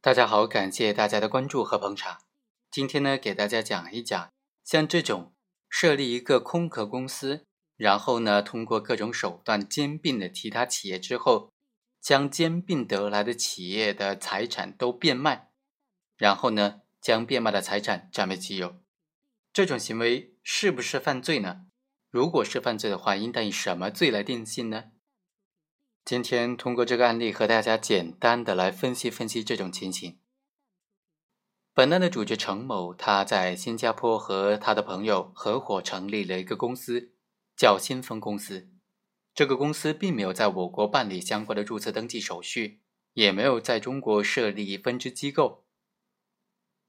大家好，感谢大家的关注和捧场。今天呢，给大家讲一讲，像这种设立一个空壳公司，然后呢，通过各种手段兼并了其他企业之后，将兼并得来的企业的财产都变卖，然后呢，将变卖的财产占为己有，这种行为是不是犯罪呢？如果是犯罪的话，应当以什么罪来定性呢？今天通过这个案例和大家简单的来分析分析这种情形。本案的主角程某，他在新加坡和他的朋友合伙成立了一个公司，叫新丰公司。这个公司并没有在我国办理相关的注册登记手续，也没有在中国设立分支机构，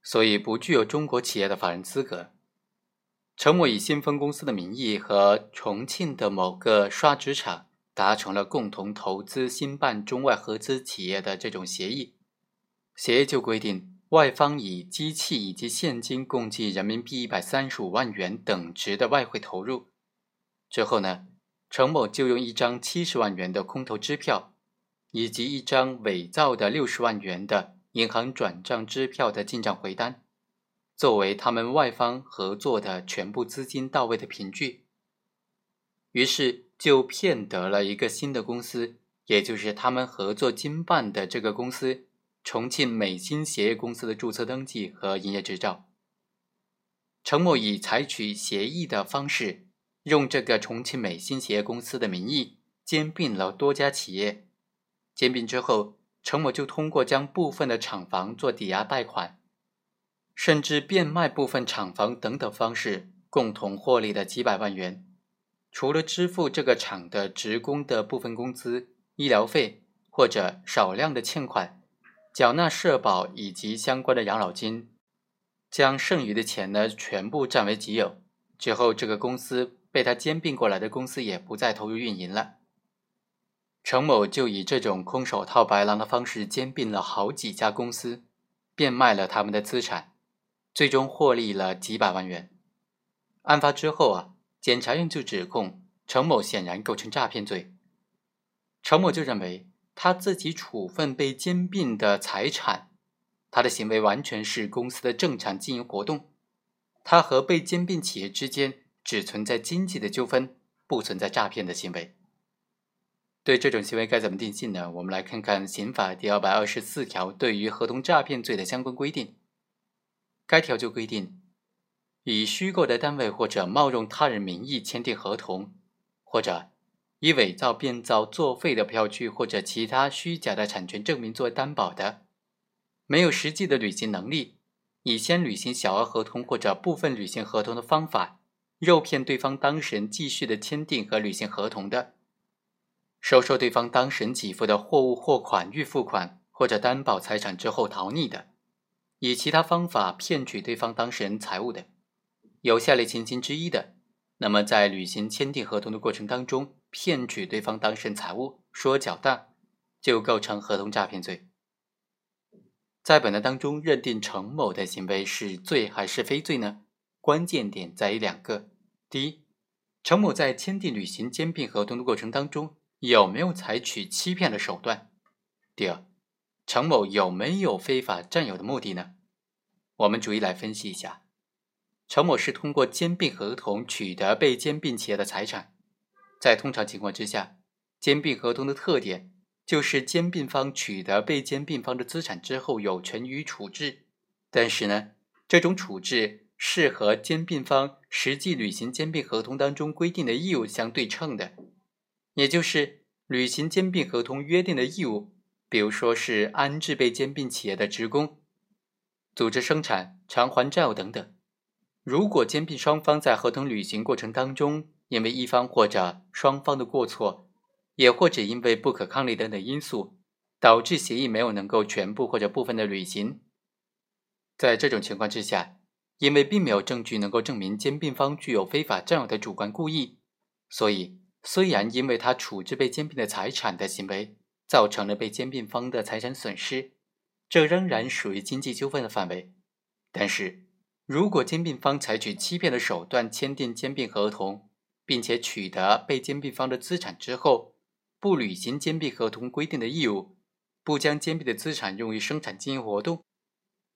所以不具有中国企业的法人资格。程某以新丰公司的名义和重庆的某个刷纸厂。达成了共同投资兴办中外合资企业的这种协议，协议就规定外方以机器以及现金共计人民币一百三十五万元等值的外汇投入。之后呢，程某就用一张七十万元的空头支票，以及一张伪造的六十万元的银行转账支票的进账回单，作为他们外方合作的全部资金到位的凭据。于是。就骗得了一个新的公司，也就是他们合作经办的这个公司——重庆美新鞋业公司的注册登记和营业执照。程某以采取协议的方式，用这个重庆美新鞋业公司的名义兼并了多家企业。兼并之后，程某就通过将部分的厂房做抵押贷款，甚至变卖部分厂房等等方式，共同获利了几百万元。除了支付这个厂的职工的部分工资、医疗费或者少量的欠款，缴纳社保以及相关的养老金，将剩余的钱呢全部占为己有。之后，这个公司被他兼并过来的公司也不再投入运营了。程某就以这种空手套白狼的方式兼并了好几家公司，变卖了他们的资产，最终获利了几百万元。案发之后啊。检察院就指控程某显然构成诈骗罪。程某就认为他自己处分被兼并的财产，他的行为完全是公司的正常经营活动，他和被兼并企业之间只存在经济的纠纷，不存在诈骗的行为。对这种行为该怎么定性呢？我们来看看刑法第二百二十四条对于合同诈骗罪的相关规定。该条就规定。以虚构的单位或者冒用他人名义签订合同，或者以伪造、变造、作废的票据或者其他虚假的产权证明作担保的，没有实际的履行能力，以先履行小额合同或者部分履行合同的方法，诱骗对方当事人继续的签订和履行合同的，收受对方当事人给付的货物货款预付款或者担保财产之后逃匿的，以其他方法骗取对方当事人财物的。有下列情形之一的，那么在履行签订合同的过程当中，骗取对方当事人财物，说缴当，就构成合同诈骗罪。在本案当中，认定程某的行为是罪还是非罪呢？关键点在于两个：第一，程某在签订履行兼并合同的过程当中，有没有采取欺骗的手段？第二，程某有没有非法占有的目的呢？我们逐一来分析一下。陈某是通过兼并合同取得被兼并企业的财产，在通常情况之下，兼并合同的特点就是兼并方取得被兼并方的资产之后有权予以处置，但是呢，这种处置是和兼并方实际履行兼并合同当中规定的义务相对称的，也就是履行兼并合同约定的义务，比如说是安置被兼并企业的职工、组织生产、偿还债务等等。如果兼并双方在合同履行过程当中，因为一方或者双方的过错，也或者因为不可抗力等等因素，导致协议没有能够全部或者部分的履行，在这种情况之下，因为并没有证据能够证明兼并方具有非法占有的主观故意，所以虽然因为他处置被兼并的财产的行为造成了被兼并方的财产损失，这仍然属于经济纠纷的范围，但是。如果兼并方采取欺骗的手段签订兼并合同，并且取得被兼并方的资产之后，不履行兼并合同规定的义务，不将兼并的资产用于生产经营活动，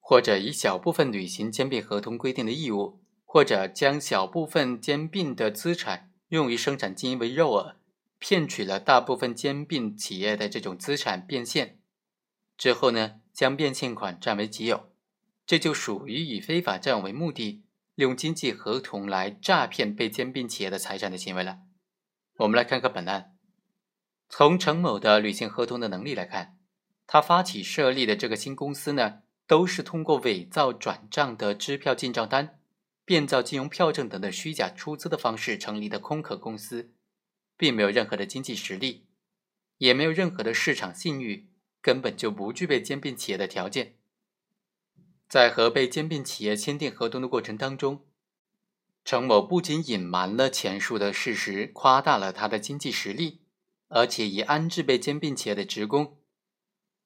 或者以小部分履行兼并合同规定的义务，或者将小部分兼并的资产用于生产经营为诱饵，骗取了大部分兼并企业的这种资产变现。之后呢，将变现款占为己有，这就属于以非法占有为目的，利用经济合同来诈骗被兼并企业的财产的行为了。我们来看看本案。从陈某的履行合同的能力来看，他发起设立的这个新公司呢，都是通过伪造转账的支票进账单、变造金融票证等的虚假出资的方式成立的空壳公司，并没有任何的经济实力，也没有任何的市场信誉，根本就不具备兼并企业的条件。在和被兼并企业签订合同的过程当中，程某不仅隐瞒了前述的事实，夸大了他的经济实力，而且以安置被兼并企业的职工，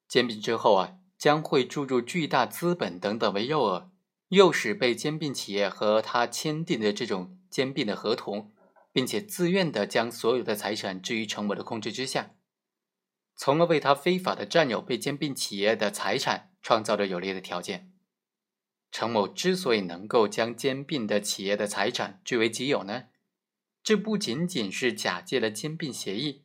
兼并之后啊，将会注入巨大资本等等为诱饵，诱使被兼并企业和他签订的这种兼并的合同，并且自愿的将所有的财产置于程某的控制之下，从而为他非法的占有被兼并企业的财产创造了有利的条件。程某之所以能够将兼并的企业的财产据为己有呢，这不仅仅是假借了兼并协议，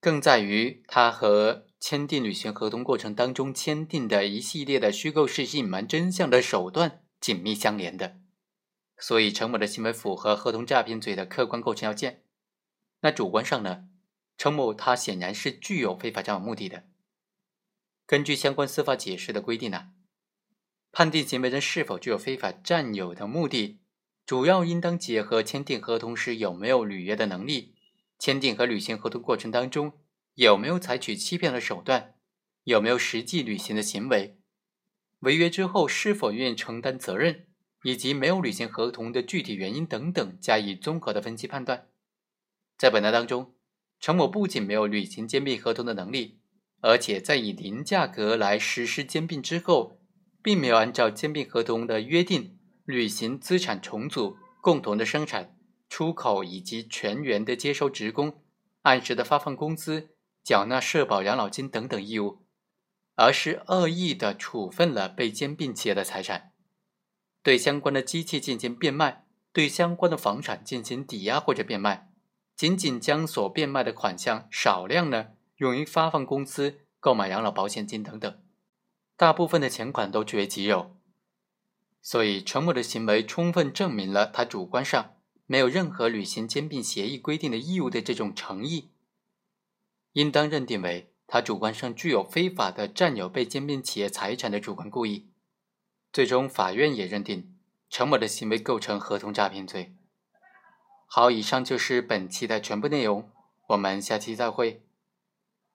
更在于他和签订履行合同过程当中签订的一系列的虚构事实、隐瞒真相的手段紧密相连的。所以，程某的行为符合合同诈骗罪的客观构成要件。那主观上呢，程某他显然是具有非法占有目的的。根据相关司法解释的规定呢。判定行为人是否具有非法占有的目的，主要应当结合签订合同时有没有履约的能力，签订和履行合同过程当中有没有采取欺骗的手段，有没有实际履行的行为，违约之后是否愿意承担责任，以及没有履行合同的具体原因等等，加以综合的分析判断。在本案当中，陈某不仅没有履行兼并合同的能力，而且在以零价格来实施兼并之后。并没有按照兼并合同的约定履行资产重组、共同的生产、出口以及全员的接收职工、按时的发放工资、缴纳社保养老金等等义务，而是恶意的处分了被兼并企业的财产，对相关的机器进行变卖，对相关的房产进行抵押或者变卖，仅仅将所变卖的款项少量呢用于发放工资、购买养老保险金等等。大部分的钱款都据为己有，所以陈某的行为充分证明了他主观上没有任何履行兼并协议规定的义务的这种诚意，应当认定为他主观上具有非法的占有被兼并企业财产的主观故意。最终，法院也认定陈某的行为构成合同诈骗罪。好，以上就是本期的全部内容，我们下期再会。